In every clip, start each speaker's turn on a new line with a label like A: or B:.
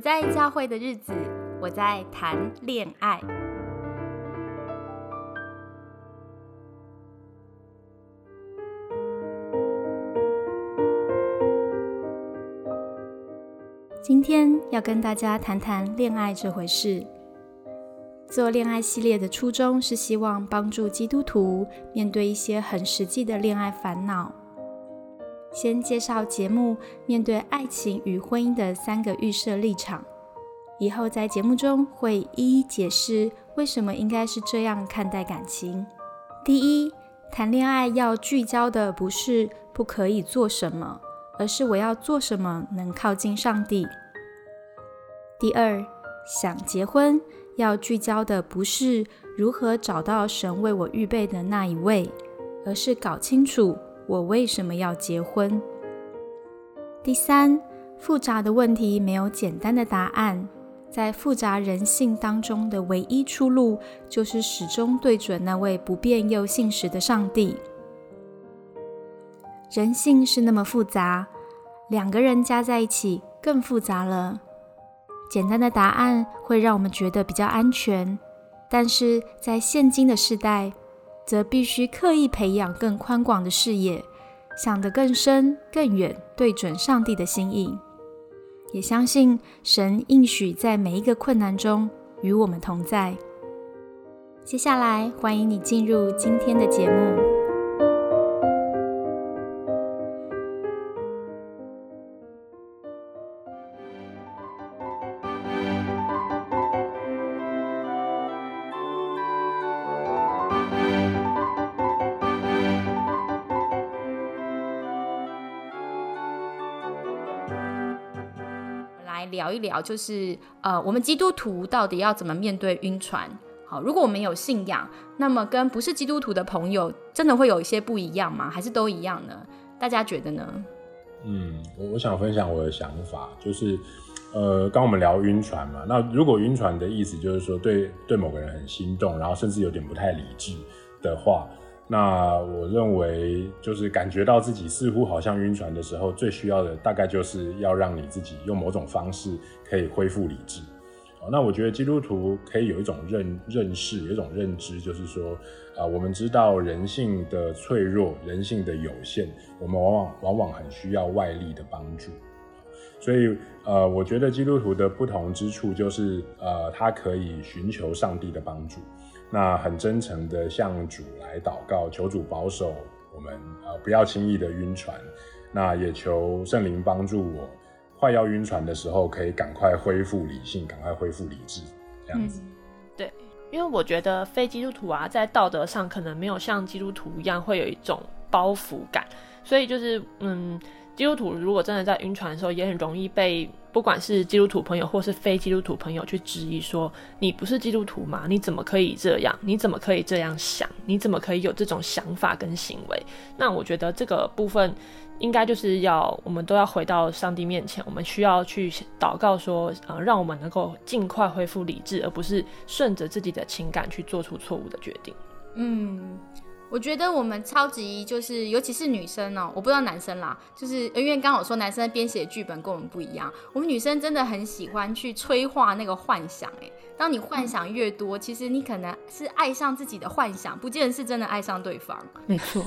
A: 在教会的日子，我在谈恋爱。今天要跟大家谈谈恋爱这回事。做恋爱系列的初衷是希望帮助基督徒面对一些很实际的恋爱烦恼。先介绍节目面对爱情与婚姻的三个预设立场，以后在节目中会一一解释为什么应该是这样看待感情。第一，谈恋爱要聚焦的不是不可以做什么，而是我要做什么能靠近上帝。第二，想结婚。要聚焦的不是如何找到神为我预备的那一位，而是搞清楚我为什么要结婚。第三，复杂的问题没有简单的答案，在复杂人性当中的唯一出路，就是始终对准那位不变又信实的上帝。人性是那么复杂，两个人加在一起更复杂了。简单的答案会让我们觉得比较安全，但是在现今的时代，则必须刻意培养更宽广的视野，想得更深更远，对准上帝的心意，也相信神应许在每一个困难中与我们同在。接下来，欢迎你进入今天的节目。聊，就是呃，我们基督徒到底要怎么面对晕船？好，如果我们有信仰，那么跟不是基督徒的朋友，真的会有一些不一样吗？还是都一样呢？大家觉得呢？
B: 嗯，我我想分享我的想法，就是呃，刚我们聊晕船嘛，那如果晕船的意思就是说对对某个人很心动，然后甚至有点不太理智的话。那我认为，就是感觉到自己似乎好像晕船的时候，最需要的大概就是要让你自己用某种方式可以恢复理智。那我觉得基督徒可以有一种认认识，有一种认知，就是说，啊，我们知道人性的脆弱，人性的有限，我们往往往往很需要外力的帮助。所以，呃，我觉得基督徒的不同之处就是，呃，他可以寻求上帝的帮助。那很真诚的向主来祷告，求主保守我们，呃，不要轻易的晕船。那也求圣灵帮助我，快要晕船的时候，可以赶快恢复理性，赶快恢复理智，这样子。
C: 对，因为我觉得非基督徒啊，在道德上可能没有像基督徒一样会有一种包袱感，所以就是，嗯。基督徒如果真的在晕船的时候，也很容易被不管是基督徒朋友或是非基督徒朋友去质疑说：“你不是基督徒吗？你怎么可以这样？你怎么可以这样想？你怎么可以有这种想法跟行为？”那我觉得这个部分应该就是要我们都要回到上帝面前，我们需要去祷告说：“呃，让我们能够尽快恢复理智，而不是顺着自己的情感去做出错误的决定。”
A: 嗯。我觉得我们超级就是，尤其是女生哦，我不知道男生啦，就是因为刚刚我说男生编写剧本跟我们不一样，我们女生真的很喜欢去催化那个幻想。哎，当你幻想越多，其实你可能是爱上自己的幻想，不见得是真的爱上对方。
C: 没错。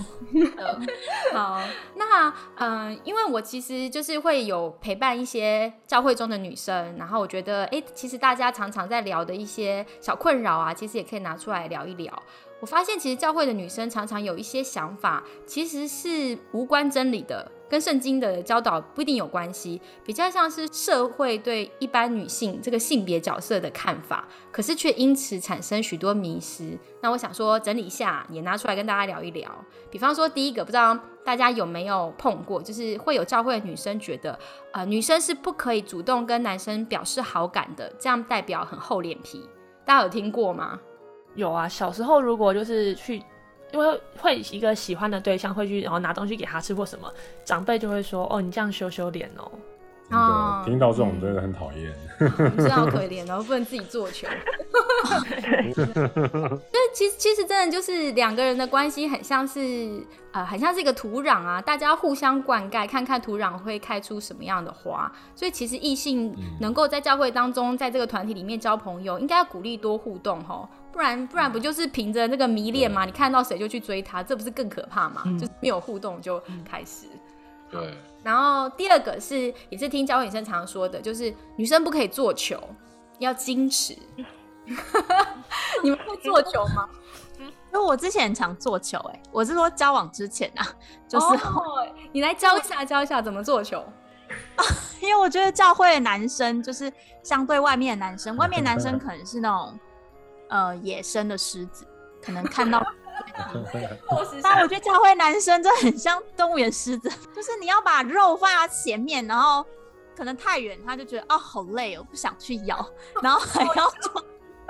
A: 好，那嗯，因为我其实就是会有陪伴一些教会中的女生，然后我觉得，哎，其实大家常常在聊的一些小困扰啊，其实也可以拿出来聊一聊。我发现，其实教会的女生常常有一些想法，其实是无关真理的，跟圣经的教导不一定有关系，比较像是社会对一般女性这个性别角色的看法，可是却因此产生许多迷失。那我想说，整理一下，也拿出来跟大家聊一聊。比方说，第一个，不知道大家有没有碰过，就是会有教会的女生觉得，呃，女生是不可以主动跟男生表示好感的，这样代表很厚脸皮。大家有听过吗？
C: 有啊，小时候如果就是去，因为会一个喜欢的对象会去，然后拿东西给他吃或什么，长辈就会说：“哦，你这样羞羞脸哦。”
B: 啊，听到这种真的很讨厌，
A: 真的好可怜，然后不能自己做球。其实其实真的就是两个人的关系很像是呃，很像是一个土壤啊，大家互相灌溉，看看土壤会开出什么样的花。所以其实异性能够在教会当中，在这个团体里面交朋友，应该要鼓励多互动哈，不然不然不就是凭着那个迷恋嘛？你看到谁就去追他，这不是更可怕吗？就是没有互动就开始。
B: 对。
A: 然后第二个是也是听教会女生常说的，就是女生不可以做球，要矜持。你们会做球吗？
D: 因为我之前很常做球，哎，我是说交往之前啊，就是
A: 你来教一下，教一下怎么做球。
D: 因为我觉得教会的男生就是相对外面的男生，外面男生可能是那种呃野生的狮子，可能看到。但我觉得教会男生真的很像动物园狮子，就是你要把肉放在前面，然后可能太远，他就觉得哦好累哦，不想去咬，然后还要做。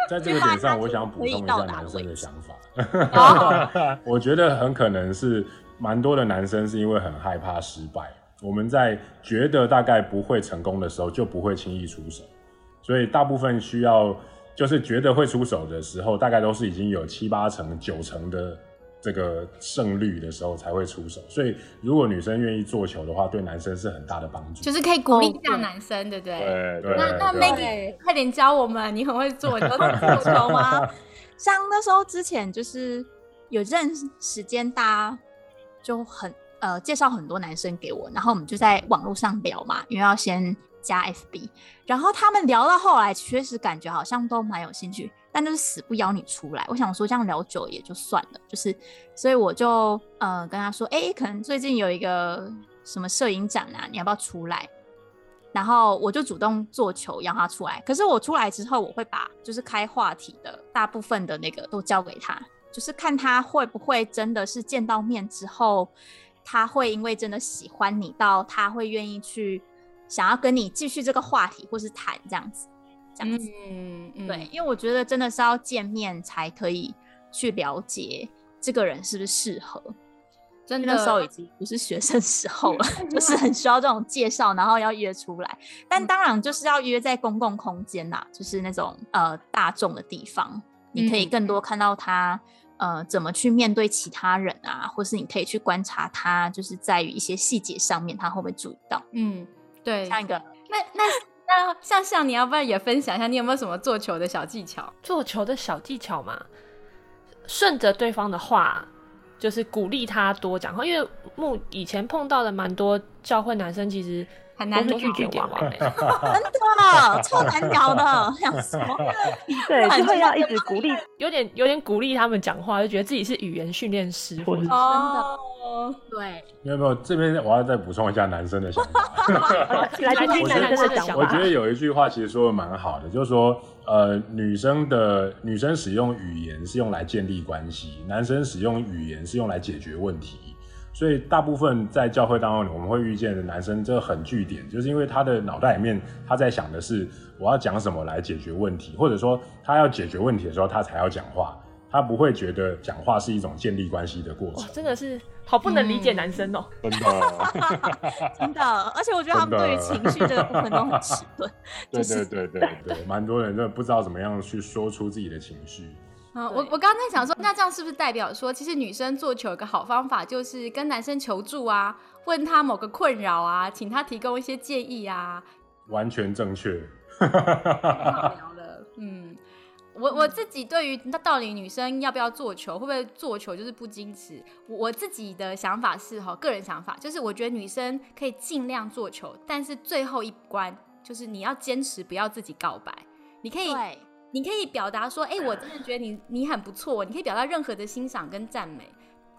B: 在这个点上，我想补充一下男生的想法。我觉得很可能是蛮多的男生是因为很害怕失败，我们在觉得大概不会成功的时候，就不会轻易出手。所以大部分需要就是觉得会出手的时候，大概都是已经有七八成、九成的。这个胜率的时候才会出手，所以如果女生愿意做球的话，对男生是很大的帮助。
A: 就是可以鼓励一下男生，对不对？
B: 对对。
A: 那那 Maggie，快点教我们，你很会做，你会做球吗？
D: 像那时候之前就是有认时间，大家就很呃介绍很多男生给我，然后我们就在网络上聊嘛，因为要先加 FB，然后他们聊到后来，确实感觉好像都蛮有兴趣。但就是死不邀你出来，我想说这样聊久也就算了，就是，所以我就呃跟他说，哎，可能最近有一个什么摄影展啊，你要不要出来？然后我就主动做球邀他出来。可是我出来之后，我会把就是开话题的大部分的那个都交给他，就是看他会不会真的是见到面之后，他会因为真的喜欢你到他会愿意去想要跟你继续这个话题或是谈这样子。这样子，嗯，对，因为我觉得真的是要见面才可以去了解这个人是不是适合。
A: 真的，
D: 那时候已经不是学生时候了，就是很需要这种介绍，然后要约出来。但当然就是要约在公共空间呐，就是那种呃大众的地方，你可以更多看到他呃怎么去面对其他人啊，或是你可以去观察他，就是在于一些细节上面，他会不会注意到？
A: 嗯，对，
D: 像一个
A: 那那。那像像你要不要也分享一下，你有没有什么做球的小技巧？
C: 做球的小技巧嘛，顺着对方的话，就是鼓励他多讲话。因为目以前碰到的蛮多教会男生，其实。
A: 很难
C: 拒绝点完，真
D: 的超难聊的，想说
E: 对，就会要一直鼓励，
C: 有点有点鼓励他们讲话，就觉得自己是语言训练师，或者真
D: 的对。
B: 没有没有，这边我要再补充一下男生的想法。
E: 来听男生的想法。
B: 我觉得有一句话其实说的蛮好的，就是说，呃，女生的女生使用语言是用来建立关系，男生使用语言是用来解决问题。所以大部分在教会当中，我们会遇见的男生，这很据点，就是因为他的脑袋里面他在想的是我要讲什么来解决问题，或者说他要解决问题的时候，他才要讲话，他不会觉得讲话是一种建立关系的过程。
C: 真的是好不能理解男生哦，
B: 真的，
D: 真的，而且我觉得他们对于情绪这个部分都很迟钝。
B: 对对对对对，蛮多人真的不知道怎么样去说出自己的情绪。
A: 嗯，我我刚才想说，那这样是不是代表说，其实女生做球有个好方法，就是跟男生求助啊，问他某个困扰啊，请他提供一些建议啊？
B: 完全正确。
A: 好聊的，嗯，我我自己对于那到底女生要不要做球，会不会做球就是不矜持？我自己的想法是哈，个人想法就是我觉得女生可以尽量做球，但是最后一关就是你要坚持不要自己告白，你可以。你可以表达说，哎，我真的觉得你你很不错。你可以表达任何的欣赏跟赞美，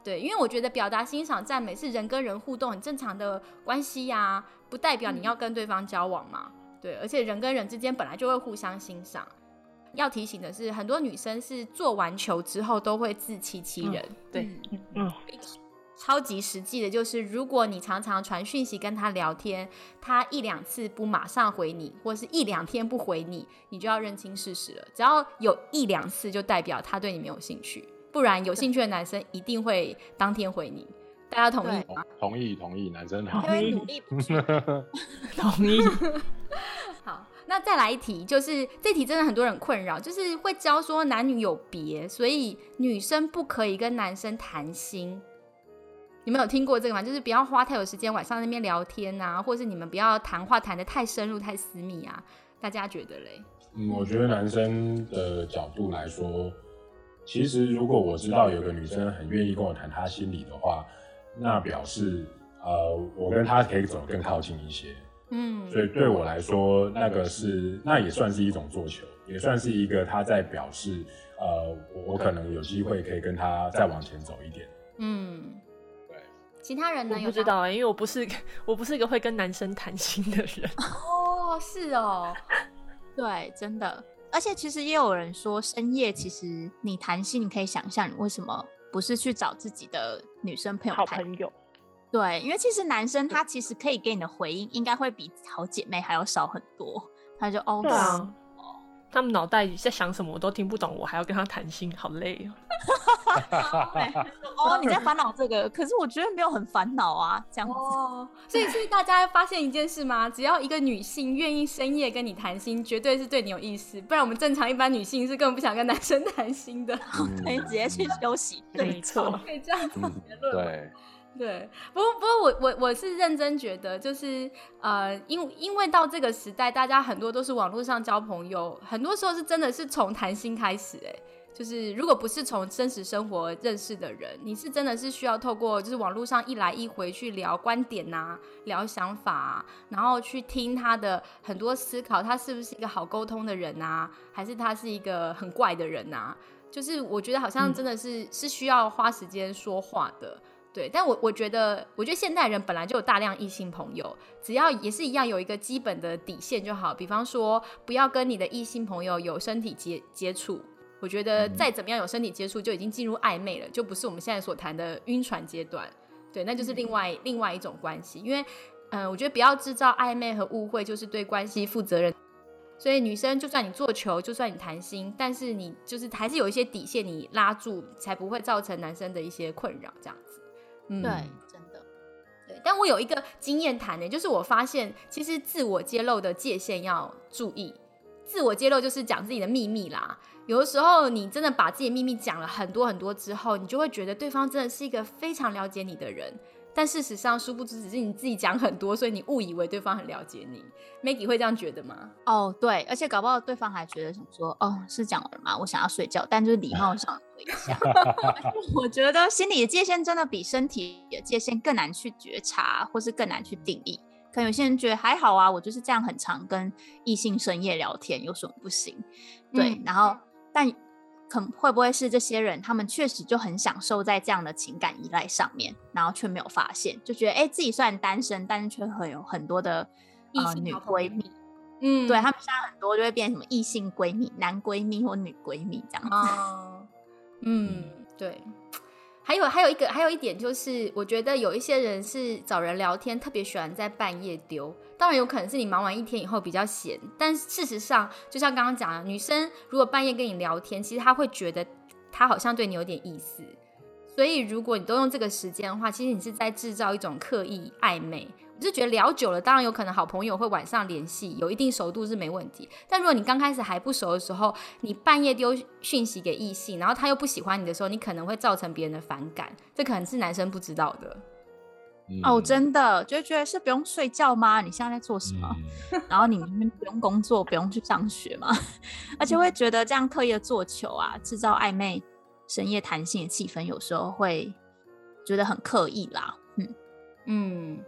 A: 对，因为我觉得表达欣赏赞美是人跟人互动很正常的关系呀，不代表你要跟对方交往嘛，对，而且人跟人之间本来就会互相欣赏。要提醒的是，很多女生是做完球之后都会自欺欺人，
C: 对，嗯。
A: 超级实际的，就是如果你常常传讯息跟他聊天，他一两次不马上回你，或是一两天不回你，你就要认清事实了。只要有一两次，就代表他对你没有兴趣，不然有兴趣的男生一定会当天回你。大家同意吗？
B: 同意，同意，男生
D: 同意，努力，
C: 同意。
A: 好，那再来一题，就是这题真的很多人困扰，就是会教说男女有别，所以女生不可以跟男生谈心。你们有听过这个吗？就是不要花太有时间晚上那边聊天啊，或是你们不要谈话谈的太深入、太私密啊。大家觉得嘞？
B: 嗯，我觉得男生的角度来说，其实如果我知道有个女生很愿意跟我谈她心里的话，那表示呃，我跟她可以走得更靠近一些。
A: 嗯，
B: 所以对我来说，那个是那也算是一种做球，也算是一个他在表示，呃，我我可能有机会可以跟他再往前走一点。
A: 嗯，
B: 对。
A: 其他人呢？
C: 我不知道啊、因为我不是 我不是一个会跟男生谈心的人。
A: 哦，是哦，
D: 对，真的。而且其实也有人说，深夜其实你谈心，你可以想象你为什么不是去找自己的女生朋友
E: 好
D: 谈？
E: 朋友，
D: 对，因为其实男生他其实可以给你的回应，应该会比好姐妹还要少很多。他就哦，
E: 对啊，
C: 他们脑袋在想什么我都听不懂，我还要跟他谈心，好累哦。
D: 哦，你在烦恼这个，可是我觉得没有很烦恼啊，这样子。
A: 哦，所以所以大家发现一件事吗？只要一个女性愿意深夜跟你谈心，绝对是对你有意思，不然我们正常一般女性是根本不想跟男生谈心的。
D: 可以直接去休息。
C: 没错，
A: 可以这样子
B: 嗯
A: 结论？
B: 对，
A: 对，不过不过我我我是认真觉得，就是呃，因因为到这个时代，大家很多都是网络上交朋友，很多时候是真的是从谈心开始、哎，就是如果不是从真实生活认识的人，你是真的是需要透过就是网络上一来一回去聊观点呐、聊想法、啊，然后去听他的很多思考，他是不是一个好沟通的人啊，还是他是一个很怪的人啊？就是我觉得好像真的是、是需要花时间说话的。对，但我我觉得，我觉得现代人本来就有大量异性朋友，只要也是一样有一个基本的底线就好。比方说，不要跟你的异性朋友有身体接接触。我觉得再怎么样有身体接触，就已经进入暧昧了，就不是我们现在所谈的晕船阶段。对，那就是另外、另外一种关系。因为，嗯、我觉得不要制造暧昧和误会，就是对关系负责任。所以女生就算你做球，就算你谈心，但是你就是还是有一些底线，你拉住，才不会造成男生的一些困扰，这样子。嗯，
D: 对，真的。
A: 对，但我有一个经验谈呢，就是我发现其实自我揭露的界限要注意。自我揭露就是讲自己的秘密啦。有的时候你真的把自己秘密讲了很多很多之后，你就会觉得对方真的是一个非常了解你的人。但事实上，殊不知只是你自己讲很多，所以你误以为对方很了解你。Maggie 会这样觉得吗？
D: 哦，对，而且搞不好对方还觉得想说，哦，是讲完吗？我想要睡觉，但就是礼貌上回一下。我觉得心理的界限真的比身体的界限更难去觉察，或是更难去定义。可能有些人觉得还好啊，我就是这样很常跟异性深夜聊天，有什么不行？对，
A: 嗯
D: 然后但可会不会是这些人，他们确实就很享受在这样的情感依赖上面，然后却没有发现，就觉得哎、诶自己虽然单身，但是却很有很多的
A: 异
D: 呃女
A: 性
D: 闺蜜。
A: 嗯
D: 对他们现在很多就会变成什么异性闺蜜、男闺蜜或女闺蜜这样子。
A: 哦，嗯，对。还有还有一个还有一点就是，我觉得有一些人是找人聊天特别喜欢在半夜丢，当然有可能是你忙完一天以后比较闲，但事实上就像刚刚讲的，女生如果半夜跟你聊天，其实她会觉得她好像对你有点意思，所以如果你都用这个时间的话，其实你是在制造一种刻意暧昧。我就觉得聊久了，当然有可能好朋友会晚上联系，有一定熟度是没问题。但如果你刚开始还不熟的时候，你半夜丢讯息给异性，然后他又不喜欢你的时候，你可能会造成别人的反感，这可能是男生不知道的。
D: 哦，
B: 嗯
D: 真的就觉得是不用睡觉吗？你现在在做什么？
B: 嗯
D: 然后你明明不用工作，不用去上学吗，而且会觉得这样刻意的做球啊，制造暧昧、深夜谈心的气氛，有时候会觉得很刻意啦。嗯，
A: 嗯，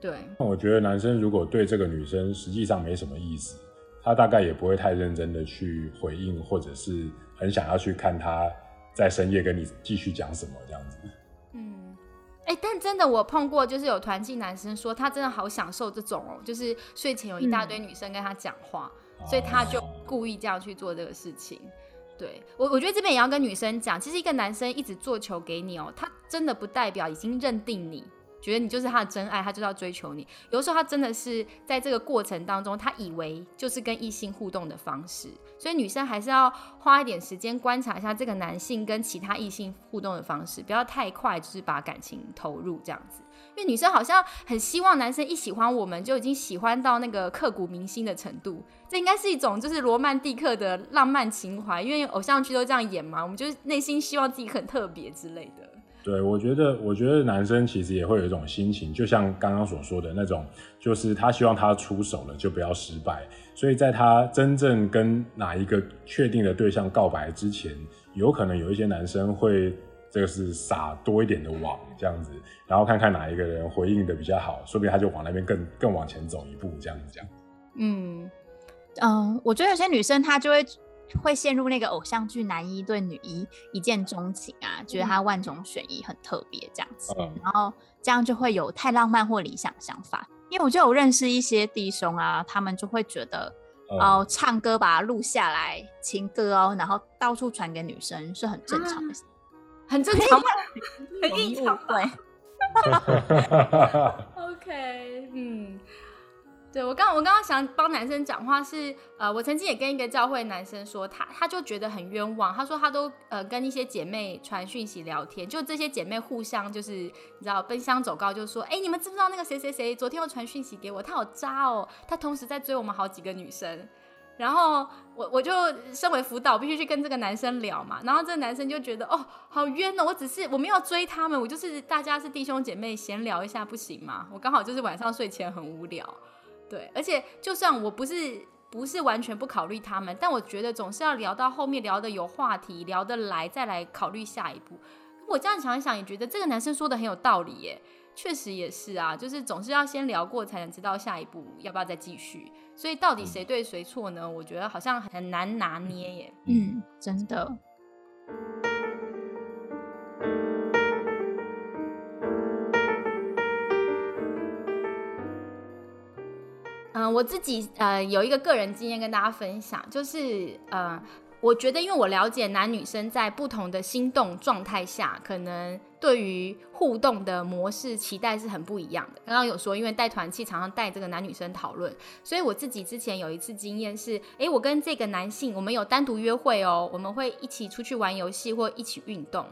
A: 对，
B: 我觉得男生如果对这个女生实际上没什么意思，他大概也不会太认真的去回应，或者是很想要去看他在深夜跟你继续讲什么这样子。
A: 嗯，哎、但真的我碰过，就是有团契男生说他真的好享受这种哦，就是睡前有一大堆女生跟他讲话，所以他就
B: 哦
A: 故意这样去做这个事情。对我，我觉得这边也要跟女生讲，其实一个男生一直做球给你哦，他真的不代表已经认定你，觉得你就是他的真爱，他就是要追求你。有的时候他真的是在这个过程当中，他以为就是跟异性互动的方式，所以女生还是要花一点时间观察一下这个男性跟其他异性互动的方式，不要太快就是把感情投入这样子。因为女生好像很希望男生一喜欢我们就已经喜欢到那个刻骨铭心的程度，这应该是一种就是罗曼蒂克的浪漫情怀，因为偶像剧都这样演嘛，我们就是内心希望自己很特别之类的。
B: 对，我觉得，我觉得男生其实也会有一种心情，就像刚刚所说的那种，就是他希望他出手了就不要失败，所以在他真正跟哪一个确定的对象告白之前，有可能有一些男生会，这个是撒多一点的网这样子，然后看看哪一个人回应的比较好，说不定他就往那边更更往前走一步这样子讲。
D: 嗯嗯，我觉得有些女生她就会。会陷入那个偶像剧男一对女一一见钟情啊，觉得他万中选一很特别这样子，然后这样就会有太浪漫或理想想法。因为我就有认识一些弟兄啊，他们就会觉得哦，唱歌把它录下来情歌哦，然后到处传给女生是很正常的，
A: 很正常吗？
D: 很正常对。
A: OK，嗯。对我刚我刚刚想帮男生讲话是，呃，我曾经也跟一个教会男生说，他他就觉得很冤枉，他说他都呃跟一些姐妹传讯息聊天，就这些姐妹互相就是你知道奔相走告，就说，哎，你们知不知道那个谁谁谁昨天又传讯息给我，他好渣哦，他同时在追我们好几个女生，然后我我就身为辅导必须去跟这个男生聊嘛，然后这个男生就觉得哦好冤哦，我只是我没有追他们，我就是大家是弟兄姐妹闲聊一下不行吗？我刚好就是晚上睡前很无聊。对，而且就算我不是不是完全不考虑他们，但我觉得总是要聊到后面聊的有话题，聊得来再来考虑下一步。我这样想一想，也觉得这个男生说的很有道理耶，确实也是啊，就是总是要先聊过才能知道下一步要不要再继续。所以到底谁对谁错呢？我觉得好像很难拿捏耶。
D: 嗯，真的。
A: 嗯，我自己呃有一个个人经验跟大家分享，就是呃，我觉得因为我了解男女生在不同的心动状态下，可能对于互动的模式期待是很不一样的。刚刚有说，因为带团气常常带这个男女生讨论，所以我自己之前有一次经验是，哎，我跟这个男性我们有单独约会哦，我们会一起出去玩游戏或一起运动。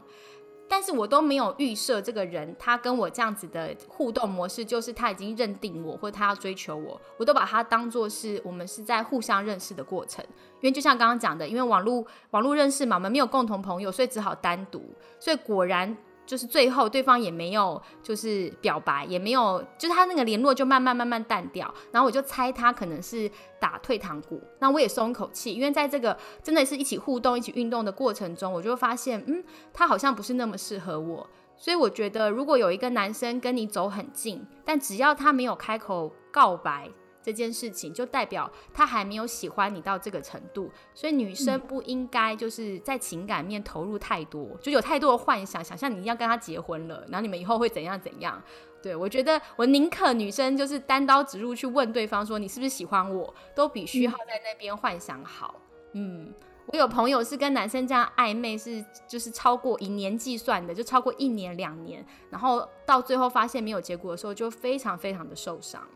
A: 但是我都没有预设这个人，他跟我这样子的互动模式，就是他已经认定我，或者他要追求我，我都把他当做是我们是在互相认识的过程。因为就像刚刚讲的，因为网络网络认识嘛，我们没有共同朋友，所以只好单独。所以果然。就是最后对方也没有就是表白，也没有，就是他那个联络就慢慢慢慢淡掉，然后我就猜他可能是打退堂鼓，那我也松一口气，因为在这个真的是一起互动、一起运动的过程中，我就发现，嗯，他好像不是那么适合我，所以我觉得如果有一个男生跟你走很近，但只要他没有开口告白。这件事情就代表他还没有喜欢你到这个程度，所以女生不应该就是在情感面投入太多，就有太多的幻想，想象你要跟他结婚了，然后你们以后会怎样怎样。对我觉得我宁可女生就是单刀直入去问对方说你是不是喜欢我，都比虚耗在那边幻想好。嗯，我有朋友是跟男生这样暧昧，是就是超过以年计算的，就超过一年两年，然后到最后发现没有结果的时候，就非常非常的受伤。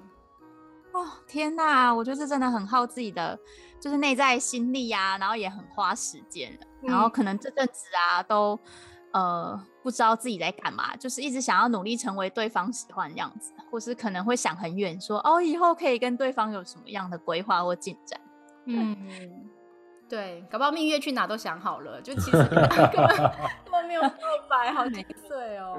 D: 哦天哪，我觉得这真的很耗自己的，就是内在心力呀，然后也很花时间然后可能这阵子啊，都呃不知道自己在干嘛，就是一直想要努力成为对方喜欢的样子，或是可能会想很远，说哦以后可以跟对方有什么样的规划或进展。
A: 嗯，对，搞不好蜜月去哪都想好了，就其实 根本根本没有告白，好 几岁哦。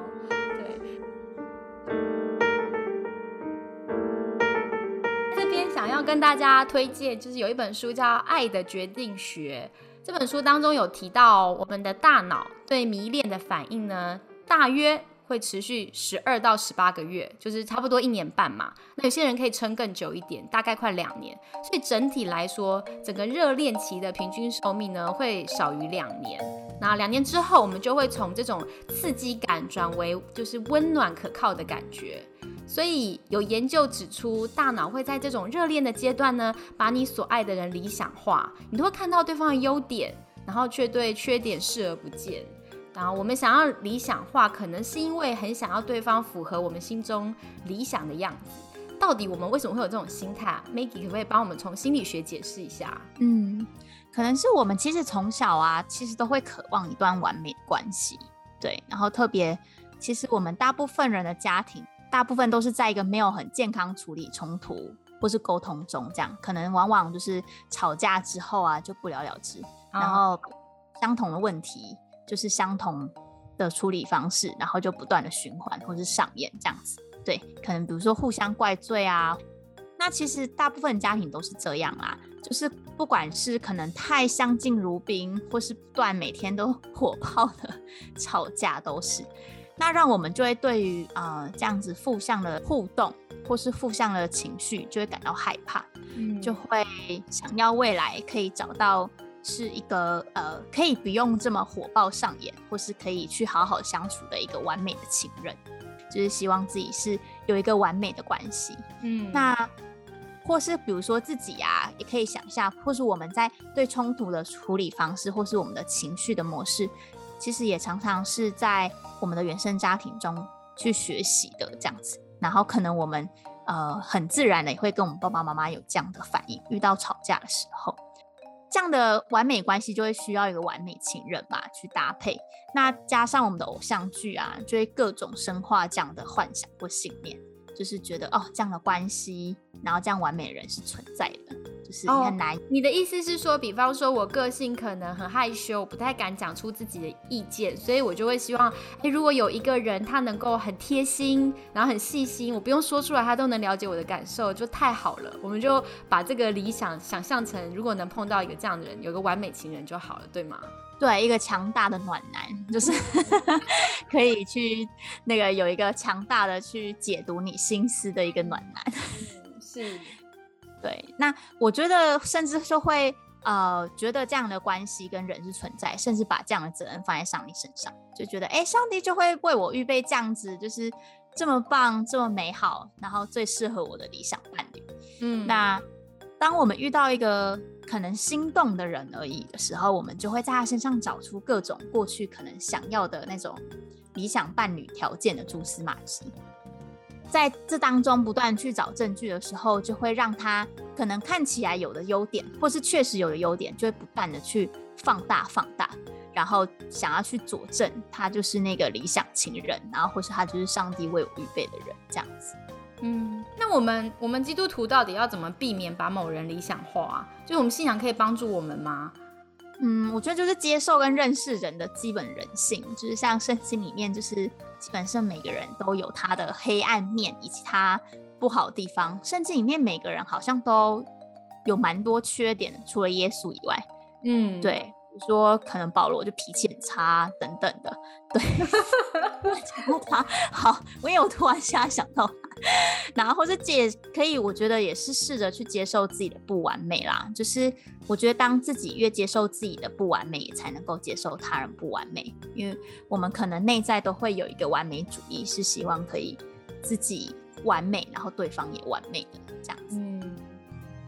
A: 想要跟大家推荐，就是有一本书叫《爱的决定学》。这本书当中有提到，我们的大脑对迷恋的反应呢，大约会持续十二到十八个月，就是差不多一年半嘛。那有些人可以撑更久一点，大概快两年。所以整体来说，整个热恋期的平均寿命呢，会少于两年。那两年之后，我们就会从这种刺激感转为就是温暖可靠的感觉。所以有研究指出，大脑会在这种热恋的阶段呢，把你所爱的人理想化，你都会看到对方的优点，然后却对缺点视而不见。然后我们想要理想化，可能是因为很想要对方符合我们心中理想的样子。到底我们为什么会有这种心态啊？Maggie 可不可以帮我们从心理学解释一下？
D: 嗯，可能是我们其实从小啊，其实都会渴望一段完美关系，对。然后特别，其实我们大部分人的家庭，大部分都是在一个没有很健康处理冲突或是沟通中，这样可能往往就是吵架之后啊就不了了之，然后相同的问题就是相同的处理方式，然后就不断的循环或是上演这样子。对，可能比如说互相怪罪啊，那其实大部分家庭都是这样啦，就是不管是可能太相敬如宾，或是不断每天都 火爆的 吵架，都是，那让我们就会对于呃这样子负向的互动，或是负向的情绪，就会感到害怕，嗯，就会想要未来可以找到是一个呃可以不用这么火爆上演，或是可以去好好相处的一个完美的情人。就是希望自己是有一个完美的关系，嗯，那或是比如说自己呀，也可以想一下，或是我们在对冲突的处理方式，或是我们的情绪的模式，其实也常常是在我们的原生家庭中去学习的这样子。然后可能我们呃很自然的也会跟我们爸爸妈妈有这样的反应，遇到吵架的时候。这样的完美关系就会需要一个完美情人嘛，去搭配。那加上我们的偶像剧啊，就会各种深化这样的幻想或信念，就是觉得哦，这样的关系，然后这样完美的人是存在的。就是很难。
A: 你的意思是说，比方说我个性可能很害羞，不太敢讲出自己的意见，所以我就会希望，哎，如果有一个人他能够很贴心，然后很细心，我不用说出来，他都能了解我的感受，就太好了。我们就把这个理想想象成，如果能碰到一个这样的人，有个完美情人就好了，对吗？
D: 对，一个强大的暖男，就是 可以去那个有一个强大的去解读你心思的一个暖男，
A: 是。
D: 对，那我觉得甚至就会呃，觉得这样的关系跟人是存在，甚至把这样的责任放在上帝身上，就觉得哎，上帝就会为我预备这样子，就是这么棒、这么美好，然后最适合我的理想伴侣。嗯，那当我们遇到一个可能心动的人而已的时候，我们就会在他身上找出各种过去可能想要的那种理想伴侣条件的蛛丝马迹。在这当中不断去找证据的时候，就会让他可能看起来有的优点，或是确实有的优点，就会不断的去放大放大，然后想要去佐证他就是那个理想情人，然后或是他就是上帝为我预备的人这样子。
A: 嗯，那我们我们基督徒到底要怎么避免把某人理想化？啊就是我们信仰可以帮助我们吗？
D: 嗯，我觉得就是接受跟认识人的基本人性，就是像圣经里面，就是基本上每个人都有他的黑暗面以及他不好的地方，圣经里面每个人好像都有蛮多缺点，除了耶稣以外，嗯，对。说可能保罗就脾气很差等等的，对，然后他好，因为我突然现在想到，然后或者接可以，我觉得也是试着去接受自己的不完美啦。就是我觉得当自己越接受自己的不完美，也才能够接受他人不完美。因为我们可能内在都会有一个完美主义，是希望可以自己完美，然后对方也完美的这样子。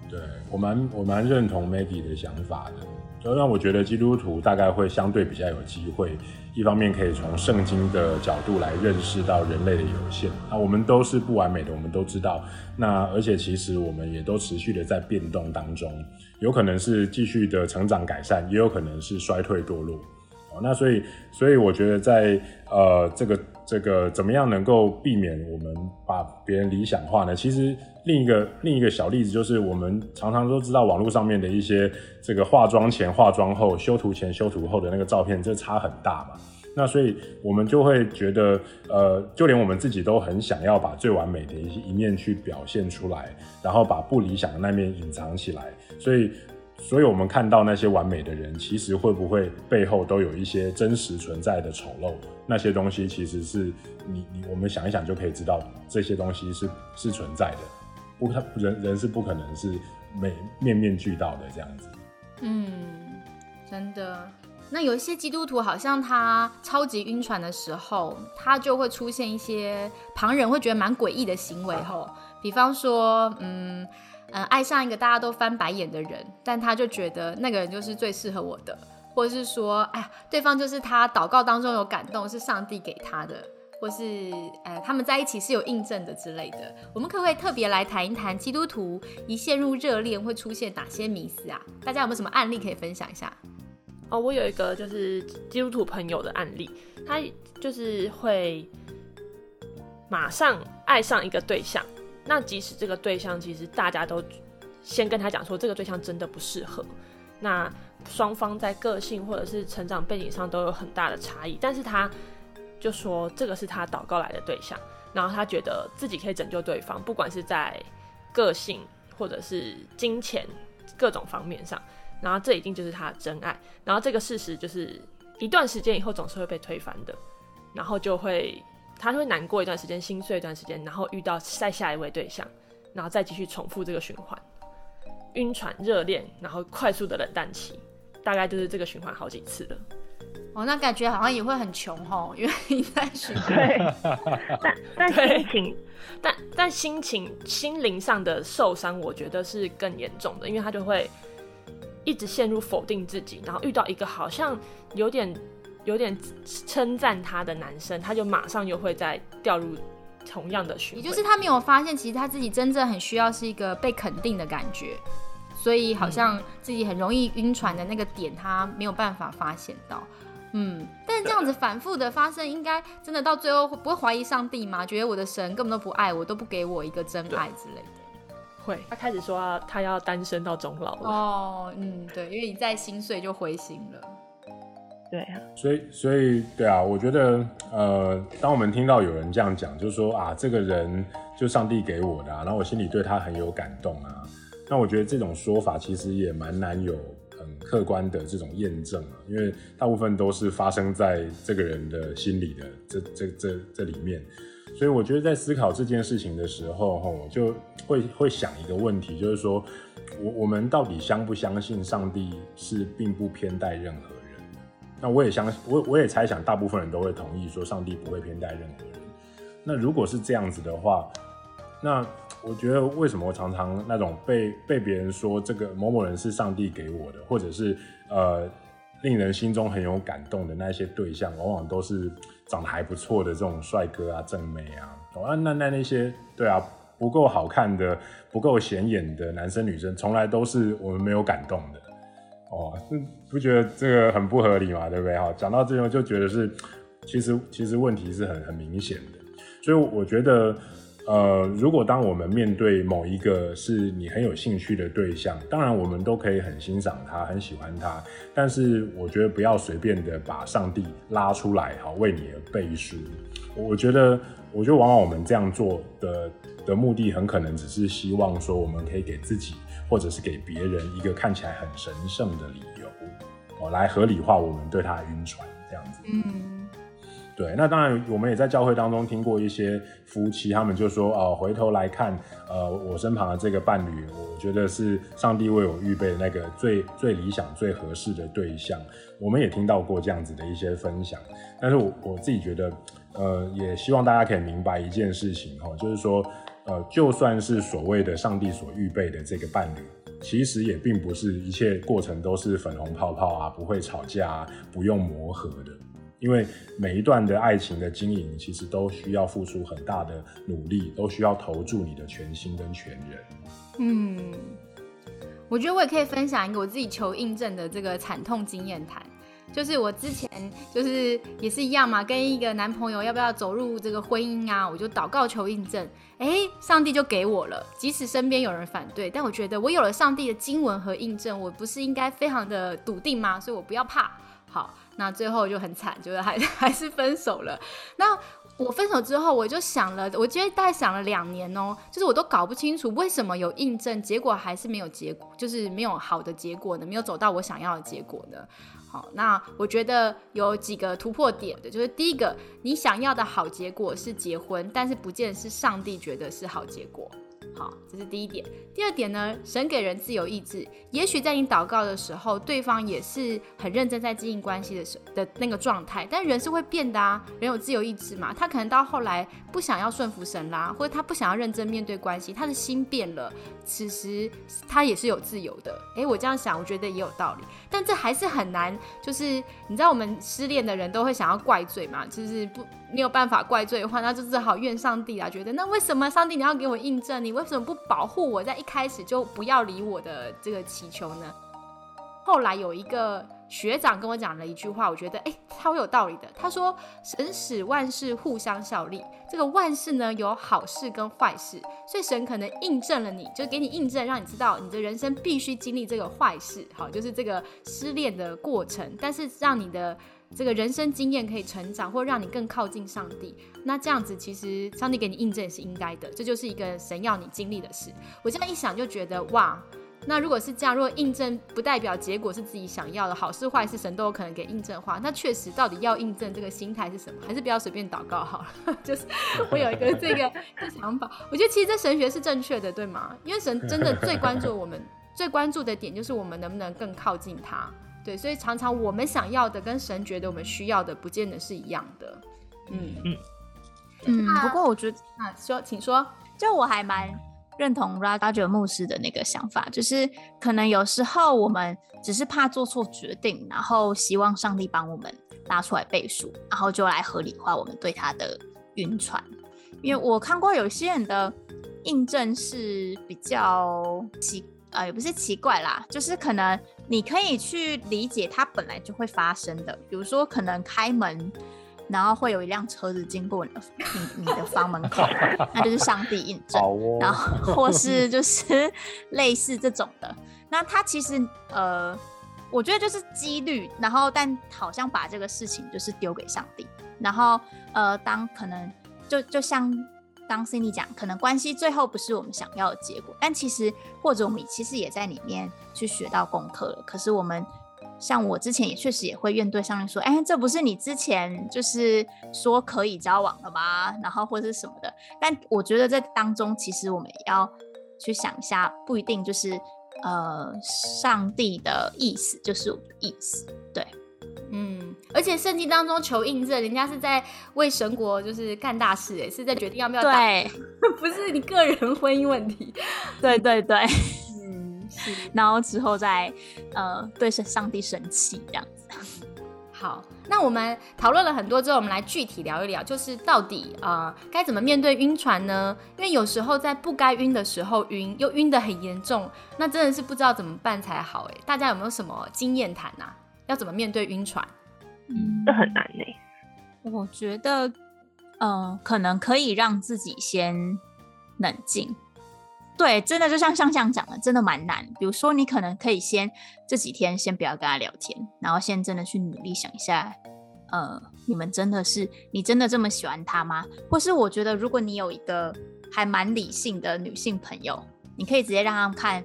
B: 对我蛮我蛮认同 Maggie 的想法的。就让我觉得基督徒大概会相对比较有机会，一方面可以从圣经的角度来认识到人类的有限。那我们都是不完美的，我们都知道。那而且其实我们也都持续的在变动当中，有可能是继续的成长改善，也有可能是衰退堕落。哦，那所以所以我觉得在呃这个。这个怎么样能够避免我们把别人理想化呢？其实另一个另一个小例子就是，我们常常都知道网络上面的一些这个化妆前、化妆后、修图前、修图后的那个照片，这差很大嘛。那所以我们就会觉得，呃，就连我们自己都很想要把最完美的一一面去表现出来，然后把不理想的那面隐藏起来。所以。所以，我们看到那些完美的人，其实会不会背后都有一些真实存在的丑陋？那些东西其实是你你我们想一想就可以知道，这些东西是是存在的，不可人人是不可能是每面面俱到的这样子。
A: 嗯，真的。那有一些基督徒，好像他超级晕船的时候，他就会出现一些旁人会觉得蛮诡异的行为，吼，比方说，嗯。嗯，爱上一个大家都翻白眼的人，但他就觉得那个人就是最适合我的，或者是说，哎呀，对方就是他祷告当中有感动，是上帝给他的，或是呃他们在一起是有印证的之类的。我们可不可以特别来谈一谈基督徒一陷入热恋会出现哪些迷思啊？大家有没有什么案例可以分享一下？
C: 哦，我有一个就是基督徒朋友的案例，他就是会马上爱上一个对象，那即使这个对象其实大家都先跟他讲说这个对象真的不适合，那双方在个性或者是成长背景上都有很大的差异，但是他就说这个是他祷告来的对象，然后他觉得自己可以拯救对方，不管是在个性或者是金钱各种方面上。然后这一定就是他的真爱，然后这个事实就是一段时间以后总是会被推翻的，然后就会他会难过一段时间，心碎一段时间，然后遇到再下一位对象，然后再继续重复这个循环，晕船、热恋，然后快速的冷淡期，大概就是这个循环好几次了。
A: 哦，那感觉好像也会很穷哦，因为你在循环。
E: 对，但但心情，
C: 但但心情、心灵上的受伤，我觉得是更严重的，因为他就会。一直陷入否定自己，然后遇到一个好像有点有点称赞他的男生，他就马上又会再掉入同样的循
A: 环。也就是他没有发现，其实他自己真正很需要是一个被肯定的感觉，所以好像自己很容易晕船的那个点，他没有办法发现到。嗯，但是这样子反复的发生，应该真的到最后不会怀疑上帝吗？觉得我的神根本都不爱我，都不给我一个真爱之类的。
C: 会，他开始说他要单身到终老了。哦，
A: 嗯，对，因为你再心碎就灰心了。
E: 对啊，
B: 所以，所以，对啊，我觉得，呃，当我们听到有人这样讲，就是说啊，这个人就上帝给我的，然后我心里对他很有感动啊，那我觉得这种说法其实也蛮难有很客观的这种验证啊，因为大部分都是发生在这个人的心里的这这这这里面。所以我觉得在思考这件事情的时候，哈，我就会会想一个问题，就是说，我我们到底相不相信上帝是并不偏待任何？那我也相我我也猜想，大部分人都会同意说，上帝不会偏待任何人。那如果是这样子的话，那我觉得为什么常常那种被被别人说这个某某人是上帝给我的，或者是呃令人心中很有感动的那些对象，往往都是。长得还不错的这种帅哥啊、正妹啊，哦，那那那些对啊，不够好看的、不够显眼的男生女生，从来都是我们没有感动的，哦，不觉得这个很不合理嘛？对不对？哈，讲到这种就觉得是，其实其实问题是很很明显的，所以我觉得。呃，如果当我们面对某一个是你很有兴趣的对象，当然我们都可以很欣赏他，很喜欢他，但是我觉得不要随便的把上帝拉出来，哈，为你而背书。我觉得，我觉得往往我们这样做的的目的，很可能只是希望说，我们可以给自己或者是给别人一个看起来很神圣的理由，哦，来合理化我们对他的晕船这样子。嗯。对，那当然，我们也在教会当中听过一些夫妻，他们就说，呃，回头来看，呃，我身旁的这个伴侣，我觉得是上帝为我预备的那个最最理想、最合适的对象。我们也听到过这样子的一些分享，但是我我自己觉得，呃，也希望大家可以明白一件事情哈，就是说，呃，就算是所谓的上帝所预备的这个伴侣，其实也并不是一切过程都是粉红泡泡啊，不会吵架啊，不用磨合的。因为每一段的爱情的经营，其实都需要付出很大的努力，都需要投注你的全心跟全人。
A: 嗯，我觉得我也可以分享一个我自己求印证的这个惨痛经验谈，就是我之前就是也是一样嘛，跟一个男朋友要不要走入这个婚姻啊，我就祷告求印证，哎，上帝就给我了，即使身边有人反对，但我觉得我有了上帝的经文和印证，我不是应该非常的笃定吗？所以我不要怕，好。那最后就很惨，就是还 还是分手了。那我分手之后，我就想了，我觉得大概想了两年哦，就是我都搞不清楚为什么有印证，结果还是没有结果，就是没有好的结果呢，没有走到我想要的结果呢。好，那我觉得有几个突破点的，就是第一个，你想要的好结果是结婚，但是不见是上帝觉得是好结果。好，这是第一点。第二点呢，神给人自由意志，也许在你祷告的时候，对方也是很认真在经营关系的时的那个状态，但人是会变的啊，人有自由意志嘛，他可能到后来不想要顺服神啦，或者他不想要认真面对关系，他的心变了，此时他也是有自由的。诶，我这样想，我觉得也有道理，但这还是很难，就是你知道我们失恋的人都会想要怪罪嘛，就是不没有办法怪罪的话，那就只好怨上帝啊，觉得那为什么上帝你要给我印证，你为什么不保护我在一开始就不要理我的这个祈求呢？后来有一个学长跟我讲了一句话，我觉得哎超有道理的。他说：“神使万事互相效力，这个万事呢有好事跟坏事，所以神可能印证了你，就给你印证，让你知道你的人生必须经历这个坏事，好，就是这个失恋的过程，但是让你的。”这个人生经验可以成长，或让你更靠近上帝。那这样子，其实上帝给你印证也是应该的。这就是一个神要你经历的事。我这样一想，就觉得哇，那如果是这样，如果印证不代表结果是自己想要的，好事坏事神都有可能给印证的话，那确实到底要印证这个心态是什么？还是不要随便祷告好了。就是我有一个 这个想法，我觉得其实这神学是正确的，对吗？因为神真的最关注我们，最关注的点就是我们能不能更靠近他。对，所以常常我们想要的跟神觉得我们需要的，不见得是一样的。嗯
D: 嗯嗯。不过我觉得
A: 啊，说，请说。
D: 就我还蛮认同 Roger 牧师的那个想法，就是可能有时候我们只是怕做错决定，然后希望上帝帮我们拉出来背书，然后就来合理化我们对他的晕船。因为我看过有些人的印证是比较奇。呃，也不是奇怪啦，就是可能你可以去理解它本来就会发生的，比如说可能开门，然后会有一辆车子经过你的你你的房门口，那就是上帝印证，然后或是就是 类似这种的，那它其实呃，我觉得就是几率，然后但好像把这个事情就是丢给上帝，然后呃，当可能就就像。当 Cindy 讲，可能关系最后不是我们想要的结果，但其实或者我们其实也在里面去学到功课了。可是我们像我之前也确实也会怨对上面说，哎，这不是你之前就是说可以交往了吗？然后或者什么的。但我觉得这当中其实我们也要去想一下，不一定就是呃上帝的意思就是意思，对。
A: 嗯，而且圣经当中求印证，人家是在为神国就是干大事，哎，是在决定要不要打，不是你个人婚姻问题。
D: 对对对，嗯，是。然后之后再呃对上上帝生气这样子。
A: 好，那我们讨论了很多之后，我们来具体聊一聊，就是到底啊该怎么面对晕船呢？因为有时候在不该晕的时候晕，又晕得很严重，那真的是不知道怎么办才好。哎，大家有没有什么经验谈啊？要怎么面对晕船？
E: 嗯，这很难呢。
D: 我觉得，呃，可能可以让自己先冷静。对，真的就像香香讲的，真的蛮难。比如说，你可能可以先这几天先不要跟他聊天，然后先真的去努力想一下，呃，你们真的是你真的这么喜欢他吗？或是我觉得，如果你有一个还蛮理性的女性朋友，你可以直接让他们看，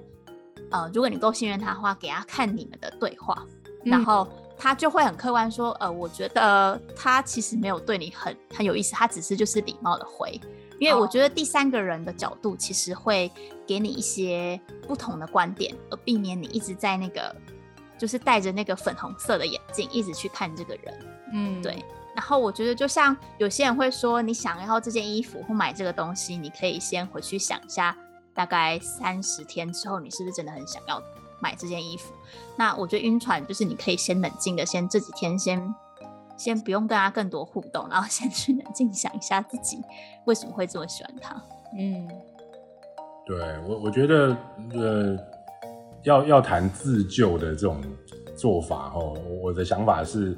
D: 呃，如果你够信任他的话，给他看你们的对话。然后他就会很客观说，呃，我觉得他其实没有对你很很有意思，他只是就是礼貌的回，因为我觉得第三个人的角度其实会给你一些不同的观点，而避免你一直在那个就是戴着那个粉红色的眼镜一直去看这个人，嗯，对。然后我觉得就像有些人会说，你想要这件衣服或买这个东西，你可以先回去想一下，大概三十天之后，你是不是真的很想要？买这件衣服，那我觉得晕船就是你可以先冷静的，先这几天先先不用跟他更多互动，然后先去冷静想一下自己为什么会这么喜欢他。嗯，
B: 对我我觉得呃要要谈自救的这种做法哦，我的想法是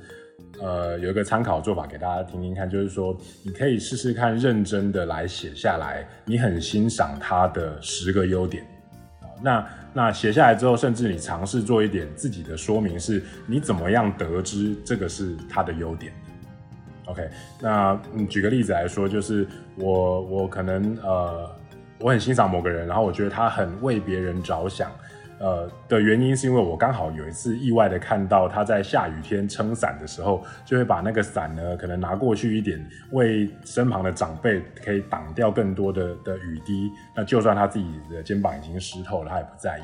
B: 呃有一个参考做法给大家听听看，就是说你可以试试看认真的来写下来，你很欣赏他的十个优点那。那写下来之后，甚至你尝试做一点自己的说明，是你怎么样得知这个是他的优点的？OK，那嗯，举个例子来说，就是我我可能呃，我很欣赏某个人，然后我觉得他很为别人着想，呃的原因是因为我刚好有一次意外的看到他在下雨天撑伞的时候，就会把那个伞呢可能拿过去一点，为身旁的长辈可以挡掉更多的的雨滴。那就算他自己的肩膀已经湿透了，他也不在意。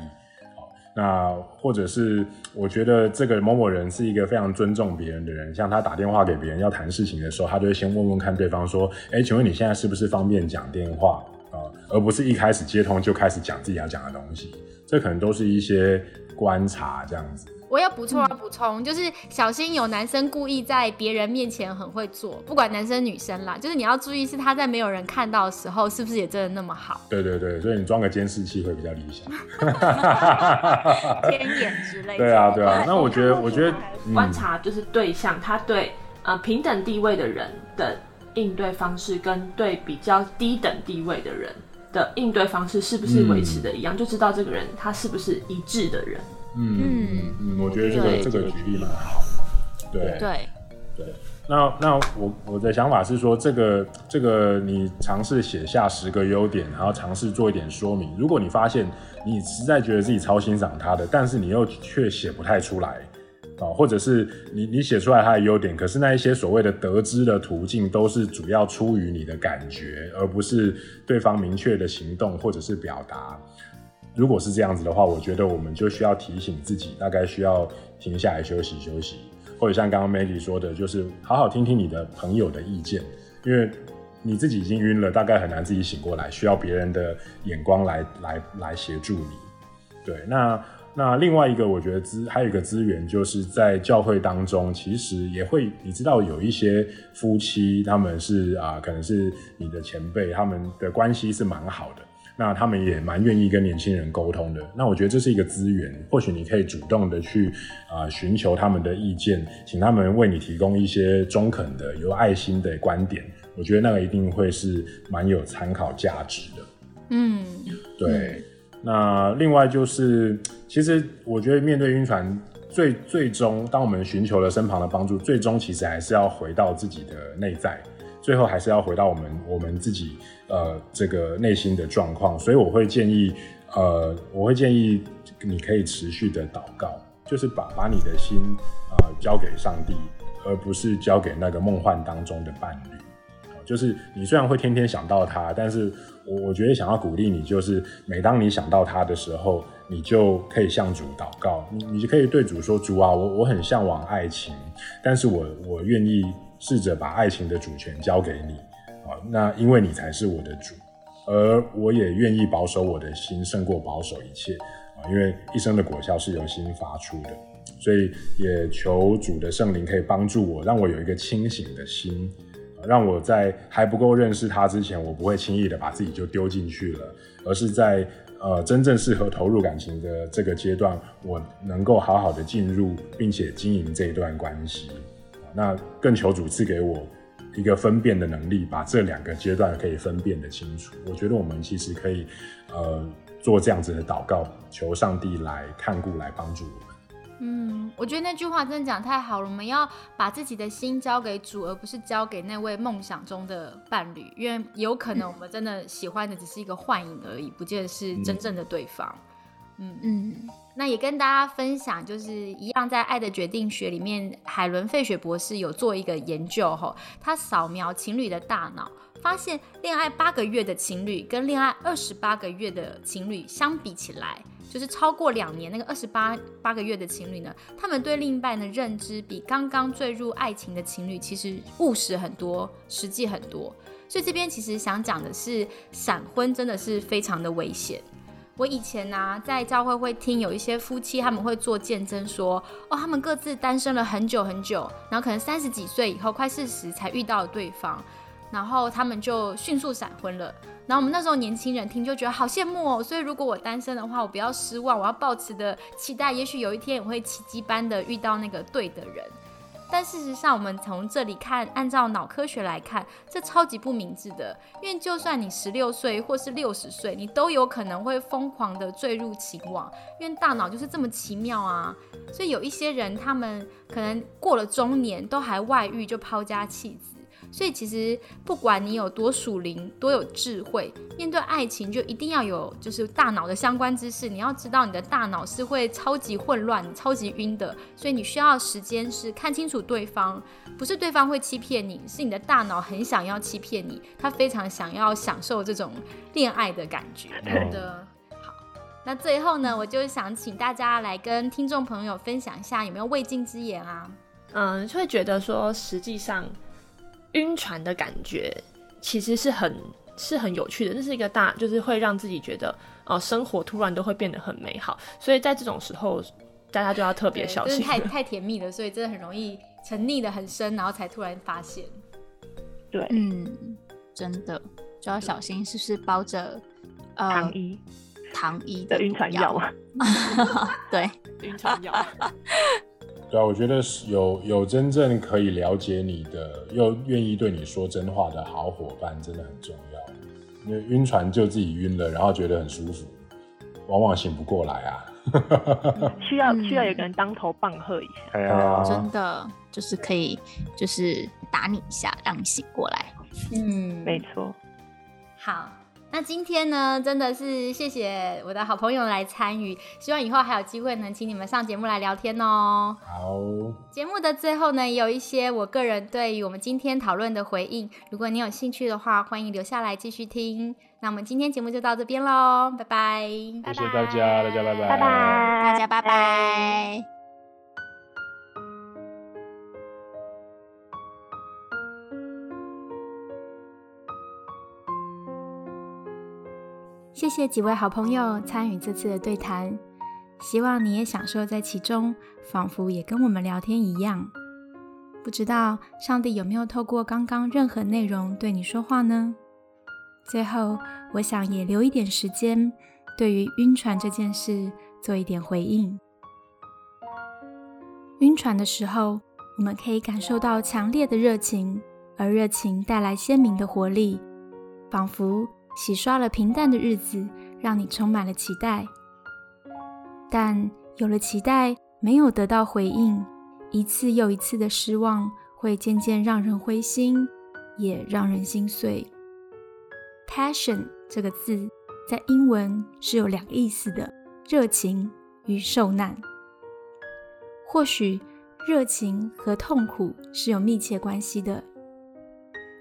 B: 好，那或者是我觉得这个某某人是一个非常尊重别人的人，像他打电话给别人要谈事情的时候，他就会先问问看对方说：“哎，请问你现在是不是方便讲电话？”啊，而不是一开始接通就开始讲自己要讲的东西。这可能都是一些观察这样子。
A: 我要补充，要补充，就是小心有男生故意在别人面前很会做，不管男生女生啦，就是你要注意是他在没有人看到的时候，是不是也真的那么好？
B: 对对对，所以你装个监视器会比较理想。
D: 天眼之类的。
B: 对啊对啊，那我觉得我觉得
C: 观察就是对象，他对呃平等地位的人的应对方式，跟对比较低等地位的人。的应对方式是不是维持的一样，就知道这个人他是不是一致的人。
B: 嗯嗯，我觉得这个这个举例蛮好。对
D: 对
B: 对，那那我我的想法是说，这个这个你尝试写下十个优点，然后尝试做一点说明。如果你发现你实在觉得自己超欣赏他的，但是你又却写不太出来。啊，或者是你你写出来它的优点，可是那一些所谓的得知的途径，都是主要出于你的感觉，而不是对方明确的行动或者是表达。如果是这样子的话，我觉得我们就需要提醒自己，大概需要停下来休息休息，或者像刚刚 Maggie 说的，就是好好听听你的朋友的意见，因为你自己已经晕了，大概很难自己醒过来，需要别人的眼光来来来协助你。对，那。那另外一个，我觉得资还有一个资源，就是在教会当中，其实也会，你知道有一些夫妻，他们是啊，可能是你的前辈，他们的关系是蛮好的，那他们也蛮愿意跟年轻人沟通的。那我觉得这是一个资源，或许你可以主动的去啊寻求他们的意见，请他们为你提供一些中肯的、有爱心的观点。我觉得那个一定会是蛮有参考价值的。嗯，对。那另外就是，其实我觉得面对晕船，最最终，当我们寻求了身旁的帮助，最终其实还是要回到自己的内在，最后还是要回到我们我们自己呃这个内心的状况。所以我会建议，呃，我会建议你可以持续的祷告，就是把把你的心啊交给上帝，而不是交给那个梦幻当中的伴侣。就是你虽然会天天想到他，但是我我觉得想要鼓励你，就是每当你想到他的时候，你就可以向主祷告，你你就可以对主说：“主啊，我我很向往爱情，但是我我愿意试着把爱情的主权交给你啊，那因为你才是我的主，而我也愿意保守我的心胜过保守一切啊，因为一生的果效是由心发出的，所以也求主的圣灵可以帮助我，让我有一个清醒的心。”让我在还不够认识他之前，我不会轻易的把自己就丢进去了，而是在呃真正适合投入感情的这个阶段，我能够好好的进入，并且经营这一段关系。那更求主赐给我一个分辨的能力，把这两个阶段可以分辨的清楚。我觉得我们其实可以呃做这样子的祷告，求上帝来看顾，来帮助我。
A: 嗯，我觉得那句话真的讲太好了。我们要把自己的心交给主，而不是交给那位梦想中的伴侣，因为有可能我们真的喜欢的只是一个幻影而已，不见得是真正的对方。嗯嗯，那也跟大家分享，就是一样在《爱的决定学》里面，海伦费雪博士有做一个研究，吼，他扫描情侣的大脑，发现恋爱八个月的情侣跟恋爱二十八个月的情侣相比起来。就是超过两年那个二十八八个月的情侣呢，他们对另一半的认知比刚刚坠入爱情的情侣其实务实很多，实际很多。所以这边其实想讲的是，闪婚真的是非常的危险。我以前呢在教会会听有一些夫妻他们会做见证说，哦，他们各自单身了很久很久，然后可能三十几岁以后快四十才遇到对方，然后他们就迅速闪婚了。然后我们那时候年轻人听就觉得好羡慕哦，所以如果我单身的话，我不要失望，我要抱持的期待，也许有一天我会奇迹般的遇到那个对的人。但事实上，我们从这里看，按照脑科学来看，这超级不明智的，因为就算你十六岁或是六十岁，你都有可能会疯狂的坠入情网，因为大脑就是这么奇妙啊。所以有一些人，他们可能过了中年都还外遇，就抛家弃子。
F: 所以其实不管你有多属灵、多有智慧，面对爱情就一定要有就是大脑的相关知识。你要知道你的大脑是会超级混乱、超级晕的，所以你需要时间是看清楚对方，不是对方会欺骗你，是你的大脑很想要欺骗你，他非常想要享受这种恋爱的感觉。
B: 真
F: 的。那最后呢，我就想请大家来跟听众朋友分享一下，有没有未尽之言啊？
C: 嗯，就会觉得说，实际上晕船的感觉其实是很是很有趣的，这是一个大，就是会让自己觉得哦，生活突然都会变得很美好。所以在这种时候，大家就要特别小心，
F: 太太甜蜜了，所以真的很容易沉溺的很深，然后才突然发现。
E: 对，
D: 嗯，真的就要小心，是不是包着呃
E: 糖衣
D: 糖衣
E: 的晕船药？
D: 对，
C: 晕船药。
B: 对啊，我觉得是有有真正可以了解你的，又愿意对你说真话的好伙伴，真的很重要。因为晕船就自己晕了，然后觉得很舒服，往往醒不过来啊。
E: 需要
D: 嗯
E: 需要有个人当头棒喝一下。
B: 哎呀，
D: 真的就是可以，就是打你一下，让你醒过来。
F: 嗯，
E: 没错，
F: 好。那今天呢，真的是谢谢我的好朋友来参与，希望以后还有机会能请你们上节目来聊天哦。
B: 好，
F: 节目的最后呢，也有一些我个人对于我们今天讨论的回应，如果你有兴趣的话，欢迎留下来继续听。那我们今天节目就到这边喽，拜拜，
B: 谢谢大家，大家拜拜，
E: 拜拜，
D: 大家拜拜。
F: 谢谢几位好朋友参与这次的对谈，希望你也享受在其中，仿佛也跟我们聊天一样。不知道上帝有没有透过刚刚任何内容对你说话呢？最后，我想也留一点时间，对于晕船这件事做一点回应。晕船的时候，我们可以感受到强烈的热情，而热情带来鲜明的活力，仿佛洗刷了平淡的日子，让你充满了期待。但有了期待，没有得到回应，一次又一次的失望，会渐渐让人灰心，也让人心碎。Passion 这个字在英文是有两个意思的：热情与受难。或许热情和痛苦是有密切关系的。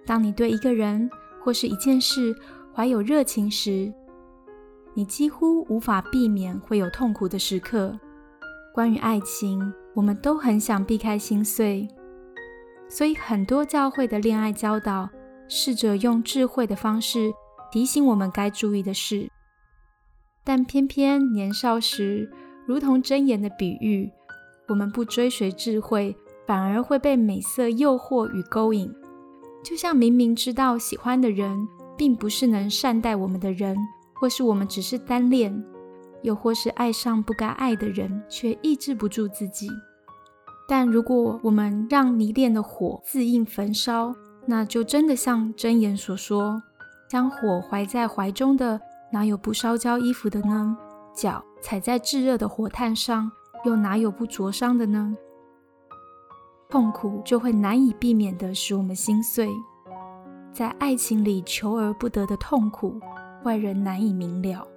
F: 当你对一个人或是一件事怀有热情时，你几乎无法避免会有痛苦的时刻。关于爱情，我们都很想避开心碎，所以很多教会的恋爱教导试着用智慧的方式提醒我们该注意的事，但偏偏年少时，如同箴言的比喻，我们不追随智慧，反而会被美色诱惑与勾引。就像明明知道喜欢的人并不是能善待我们的人，或是我们只是单恋，又或是爱上不该爱的人，却抑制不住自己。但如果我们让迷恋的火自应焚烧，那就真的像箴言所说：“将火怀在怀中的，哪有不烧焦衣服的呢？脚踩在炙热的火炭上，又哪有不灼伤的呢？”痛苦就会难以避免的使我们心碎，在爱情里求而不得的痛苦，外人难以明了。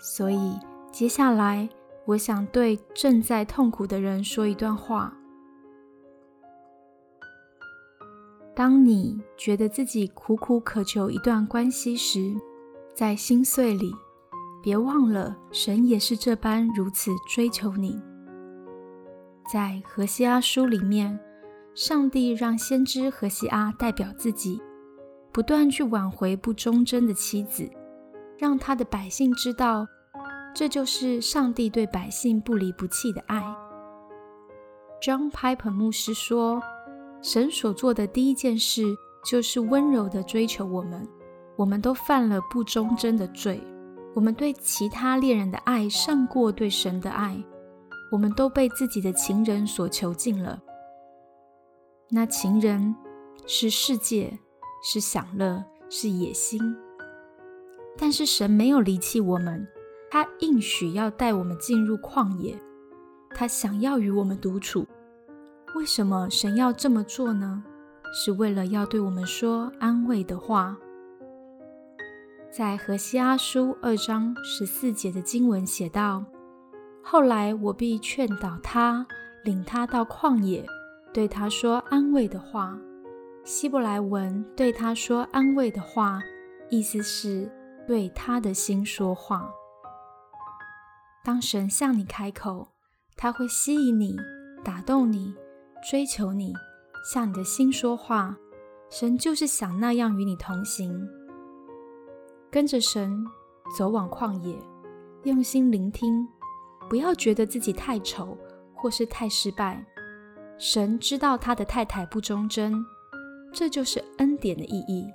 F: 所以，接下来我想对正在痛苦的人说一段话：当你觉得自己苦苦渴求一段关系时，在心碎里，别忘了神也是这般如此追求你。在何西阿书里面，上帝让先知何西阿代表自己，不断去挽回不忠贞的妻子，让他的百姓知道，这就是上帝对百姓不离不弃的爱。John Piper 牧师说，神所做的第一件事就是温柔地追求我们。我们都犯了不忠贞的罪，我们对其他恋人的爱胜过对神的爱。我们都被自己的情人所囚禁了。那情人是世界，是享乐，是野心。但是神没有离弃我们，他应许要带我们进入旷野，他想要与我们独处。为什么神要这么做呢？是为了要对我们说安慰的话。在何西阿书二章十四节的经文写道：“后来我必劝导他，领他到旷野，对他说安慰的话。”希伯来文对他说安慰的话，意思是对他的心说话。当神向你开口，他会吸引你、打动你、追求你，向你的心说话。神就是想那样与你同行。跟着神走往旷野，用心聆听，不要觉得自己太丑或是太失败。神知道他的太太不忠贞，这就是恩典的意义。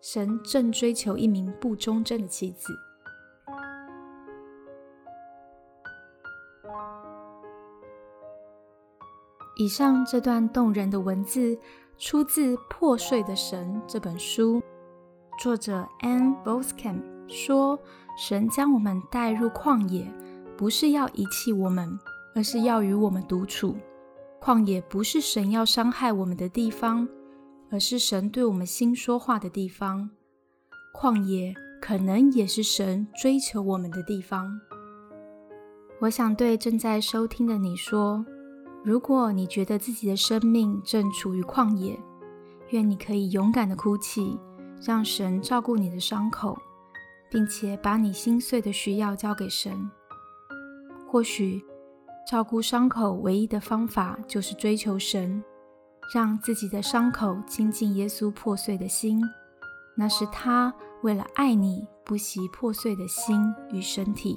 F: 神正追求一名不忠贞的妻子。以上这段动人的文字出自《破碎的神》这本书。作者 Anne Boskamp 说：“神将我们带入旷野，不是要遗弃我们，而是要与我们独处。旷野不是神要伤害我们的地方，而是神对我们心说话的地方。旷野可能也是神追求我们的地方。”我想对正在收听的你说：如果你觉得自己的生命正处于旷野，愿你可以勇敢的哭泣。让神照顾你的伤口，并且把你心碎的需要交给神。或许照顾伤口唯一的方法就是追求神，让自己的伤口亲近耶稣破碎的心。那是他为了爱你不惜破碎的心与身体。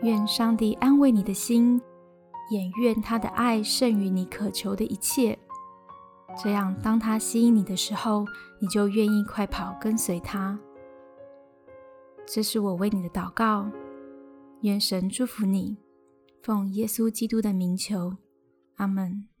F: 愿上帝安慰你的心，也愿他的爱胜于你渴求的一切。这样，当他吸引你的时候，你就愿意快跑跟随他。这是我为你的祷告，愿神祝福你，奉耶稣基督的名求，阿门。